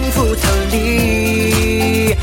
幸福逃离。